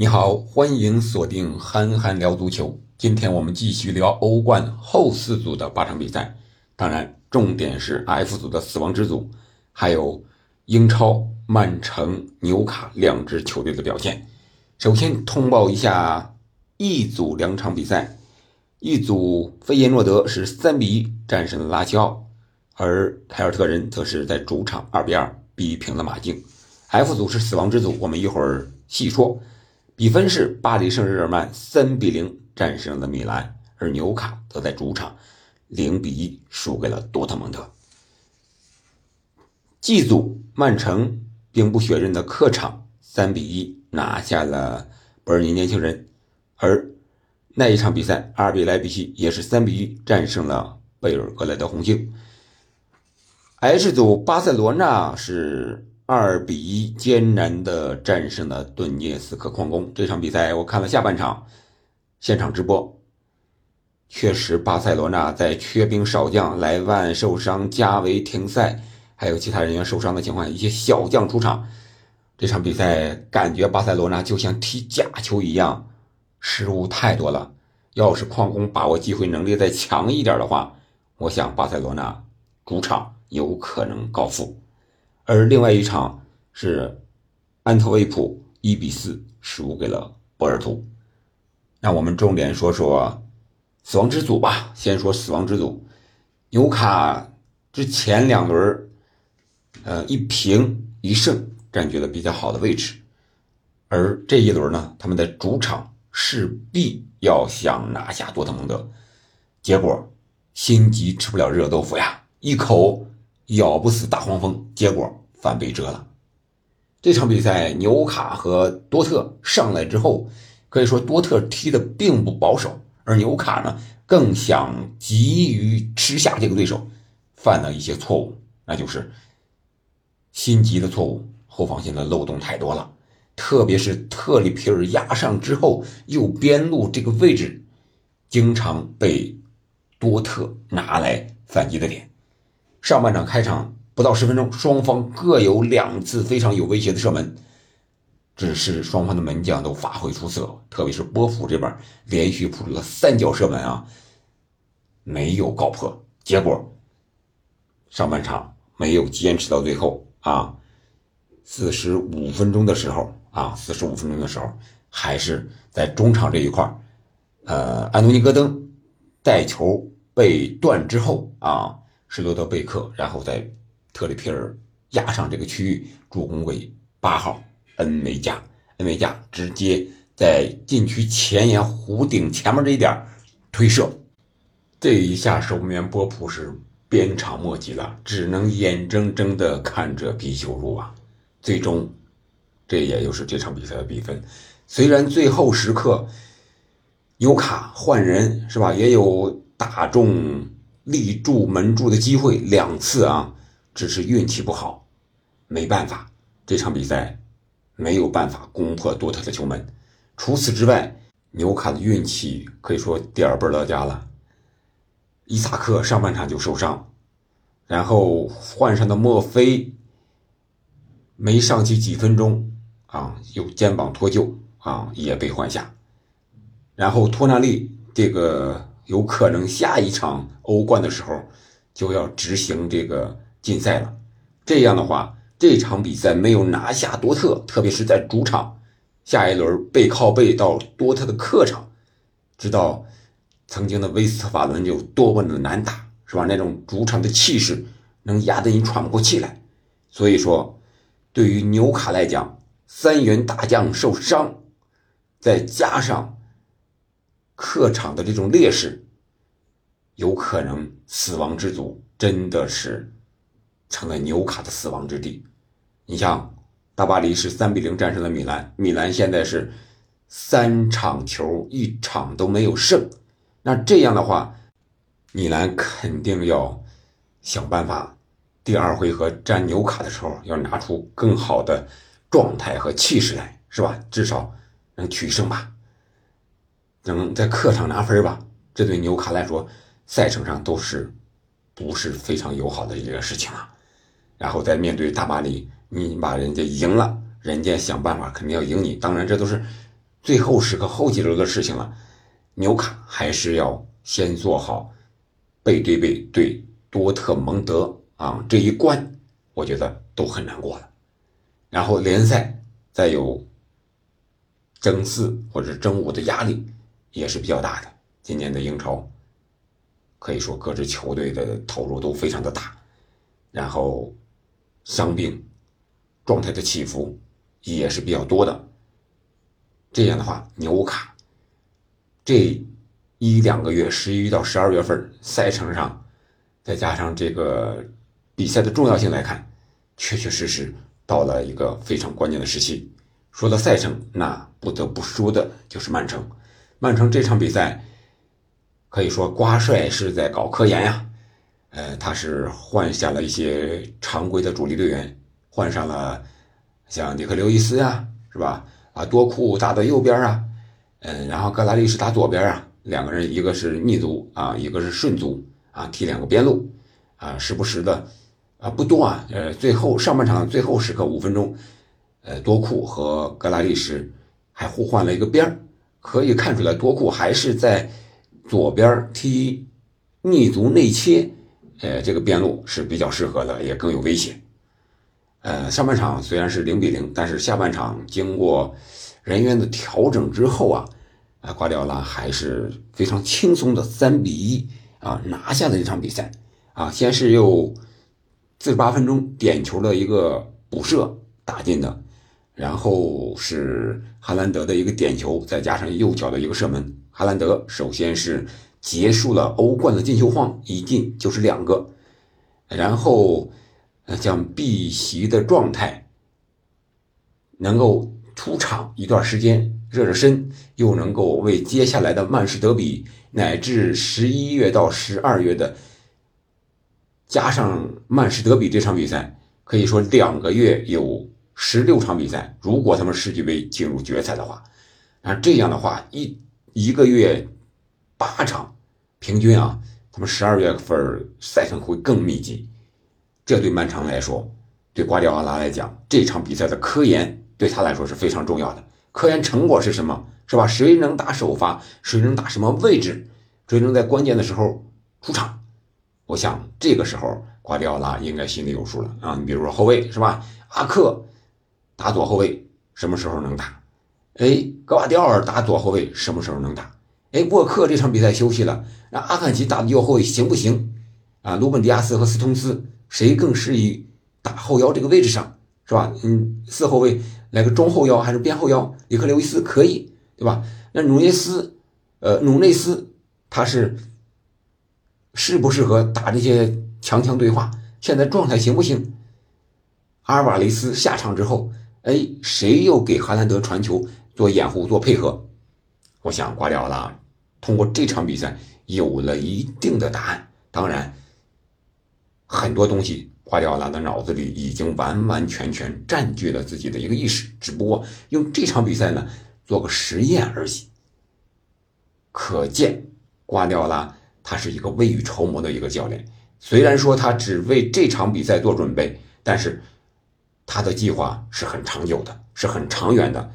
你好，欢迎锁定憨憨聊足球。今天我们继续聊欧冠后四组的八场比赛，当然重点是 F 组的死亡之组，还有英超曼城、纽卡两支球队的表现。首先通报一下 E 组两场比赛，E 组费耶诺德是三比一战胜了拉齐奥，而凯尔特人则是在主场二比二逼平了马竞。F 组是死亡之组，我们一会儿细说。比分是巴黎圣日耳曼三比零战胜了米兰，而纽卡则在主场零比一输给了多特蒙德。G 组曼城兵不血刃的客场三比一拿下了伯尔尼年轻人，而那一场比赛阿尔比莱比锡也是三比一战胜了贝尔格莱德红星。H 组巴塞罗那是。二比一艰难的战胜了顿涅斯克矿工。这场比赛我看了下半场，现场直播。确实，巴塞罗那在缺兵少将、莱万受伤、加维停赛，还有其他人员受伤的情况下，一些小将出场。这场比赛感觉巴塞罗那就像踢假球一样，失误太多了。要是矿工把握机会能力再强一点的话，我想巴塞罗那主场有可能告负。而另外一场是安特卫普一比四输给了波尔图。那我们重点说说死亡之组吧。先说死亡之组，纽卡之前两轮呃，一平一胜，占据了比较好的位置。而这一轮呢，他们在主场势必要想拿下多特蒙德，结果心急吃不了热豆腐呀，一口咬不死大黄蜂，结果。反被折了。这场比赛，纽卡和多特上来之后，可以说多特踢的并不保守，而纽卡呢更想急于吃下这个对手，犯了一些错误，那就是心急的错误，后防线的漏洞太多了，特别是特里皮尔压上之后，右边路这个位置经常被多特拿来反击的点。上半场开场。不到十分钟，双方各有两次非常有威胁的射门，只是双方的门将都发挥出色，特别是波普这边连续扑出了三脚射门啊，没有告破。结果上半场没有坚持到最后啊，四十五分钟的时候啊，四十五分钟的时候还是在中场这一块呃，安东尼戈登带球被断之后啊，施罗德贝克，然后再。特里皮尔压上这个区域，助攻给八号恩维加，恩维加直接在禁区前沿弧顶前面这一点推射，这一下守门员波普是鞭长莫及了，只能眼睁睁的看着皮球入网。最终，这也就是这场比赛的比分。虽然最后时刻纽卡换人是吧，也有打中立柱门柱的机会两次啊。只是运气不好，没办法，这场比赛没有办法攻破多特的球门。除此之外，纽卡的运气可以说点儿背到家了。伊萨克上半场就受伤，然后换上的墨菲没上去几分钟啊，有肩膀脱臼啊，也被换下。然后托纳利这个有可能下一场欧冠的时候就要执行这个。禁赛了，这样的话，这场比赛没有拿下多特，特别是在主场，下一轮背靠背到多特的客场，知道曾经的威斯特法伦有多么的难打，是吧？那种主场的气势能压得你喘不过气来。所以说，对于纽卡来讲，三员大将受伤，再加上客场的这种劣势，有可能死亡之组真的是。成了纽卡的死亡之地。你像大巴黎是三比零战胜了米兰，米兰现在是三场球一场都没有胜。那这样的话，米兰肯定要想办法，第二回合战纽卡的时候要拿出更好的状态和气势来，是吧？至少能取胜吧，能在客场拿分吧。这对纽卡来说，赛程上都是不是非常友好的一个事情啊。然后再面对大巴黎，你把人家赢了，人家想办法肯定要赢你。当然，这都是最后时刻后几轮的事情了，纽卡还是要先做好背对背对多特蒙德啊这一关，我觉得都很难过了。然后联赛再有争四或者争五的压力也是比较大的。今年的英超可以说各支球队的投入都非常的大，然后伤病状态的起伏也是比较多的。这样的话，纽卡这一两个月，十一到十二月份赛程上，再加上这个比赛的重要性来看，确确实实到了一个非常关键的时期。说到赛程，那不得不说的就是曼城。曼城这场比赛可以说瓜帅是在搞科研呀，呃，他是换下了一些常规的主力队员，换上了像尼克刘易斯呀，是吧？啊，多库打到右边啊，嗯，然后格拉利什打左边啊，两个人一个是逆足啊，一个是顺足啊，踢两个边路啊，时不时的啊不多啊，呃，最后上半场最后时刻五分钟，呃，多库和格拉利什还互换了一个边可以看出来多库还是在左边踢逆足内切，呃，这个边路是比较适合的，也更有威胁。呃，上半场虽然是零比零，但是下半场经过人员的调整之后啊，啊，瓜迪奥拉还是非常轻松的三比一啊拿下了这场比赛啊。先是又四十八分钟点球的一个补射打进的，然后是哈兰德的一个点球，再加上右脚的一个射门，哈兰德首先是结束了欧冠的进球荒，一进就是两个，然后。将避席的状态，能够出场一段时间热热身，又能够为接下来的曼市德比乃至十一月到十二月的加上曼市德比这场比赛，可以说两个月有十六场比赛。如果他们世俱杯进入决赛的话，那这样的话一一个月八场，平均啊，他们十二月份赛程会更密集。这对曼城来说，对瓜迪奥拉来讲，这场比赛的科研对他来说是非常重要的。科研成果是什么？是吧？谁能打首发？谁能打什么位置？谁能在关键的时候出场？我想这个时候瓜迪奥拉应该心里有数了啊！你比如说后卫是吧？阿克打左后卫什么时候能打？哎，格瓦迪奥尔打左后卫什么时候能打？哎，沃克这场比赛休息了，那阿坎吉打的右后卫行不行？啊，鲁本迪亚斯和斯通斯。谁更适宜打后腰这个位置上，是吧？嗯，四后卫来个中后腰还是边后腰？里克刘易斯可以，对吧？那努涅斯，呃，努内斯他是适不适合打这些强强对话？现在状态行不行？阿尔瓦雷斯下场之后，哎，谁又给哈兰德传球做掩护做配合？我想瓜迪奥拉通过这场比赛有了一定的答案，当然。很多东西，瓜迪奥拉的脑子里已经完完全全占据了自己的一个意识，只不过用这场比赛呢做个实验而已。可见，瓜迪奥拉他是一个未雨绸缪的一个教练。虽然说他只为这场比赛做准备，但是他的计划是很长久的，是很长远的。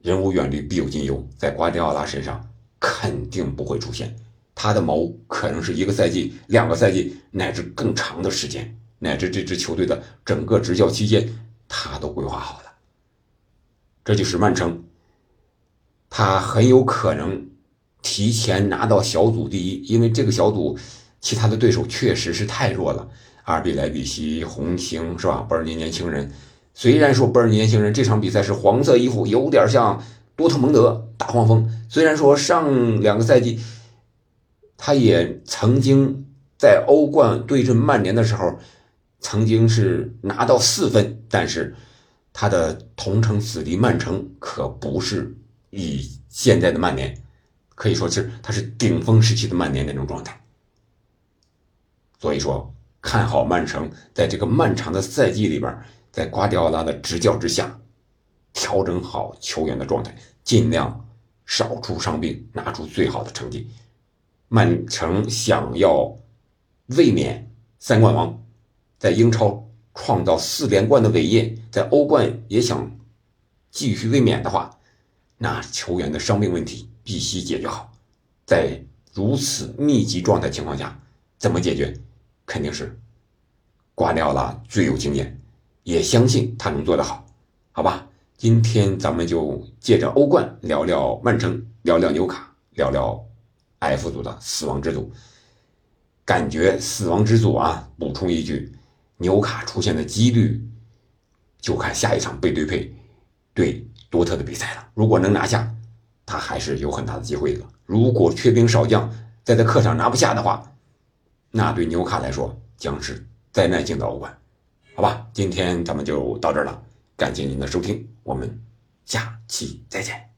人无远虑，必有近忧，在瓜迪奥拉身上肯定不会出现。他的谋可能是一个赛季、两个赛季，乃至更长的时间，乃至这支球队的整个执教期间，他都规划好了。这就是曼城，他很有可能提前拿到小组第一，因为这个小组其他的对手确实是太弱了。阿尔比莱比锡、红星是吧？波尔尼年轻人，虽然说波尔尼年轻人这场比赛是黄色衣服，有点像多特蒙德大黄蜂。虽然说上两个赛季。他也曾经在欧冠对阵曼联的时候，曾经是拿到四分，但是他的同城死敌曼城可不是以现在的曼联，可以说是他是顶峰时期的曼联那种状态。所以说，看好曼城在这个漫长的赛季里边，在瓜迪奥拉的执教之下，调整好球员的状态，尽量少出伤病，拿出最好的成绩。曼城想要卫冕三冠王，在英超创造四连冠的伟业，在欧冠也想继续卫冕的话，那球员的伤病问题必须解决好。在如此密集状态情况下，怎么解决？肯定是瓜迪奥拉最有经验，也相信他能做得好，好吧？今天咱们就借着欧冠聊聊曼城，聊聊纽卡，聊聊 F 组的死亡之组。感觉死亡之组啊，补充一句，纽卡出现的几率，就看下一场背对背对多特的比赛了。如果能拿下，他还是有很大的机会的。如果缺兵少将，在他客场拿不下的话，那对纽卡来说将是灾难性的欧冠。好吧，今天咱们就到这儿了，感谢您的收听，我们下期再见。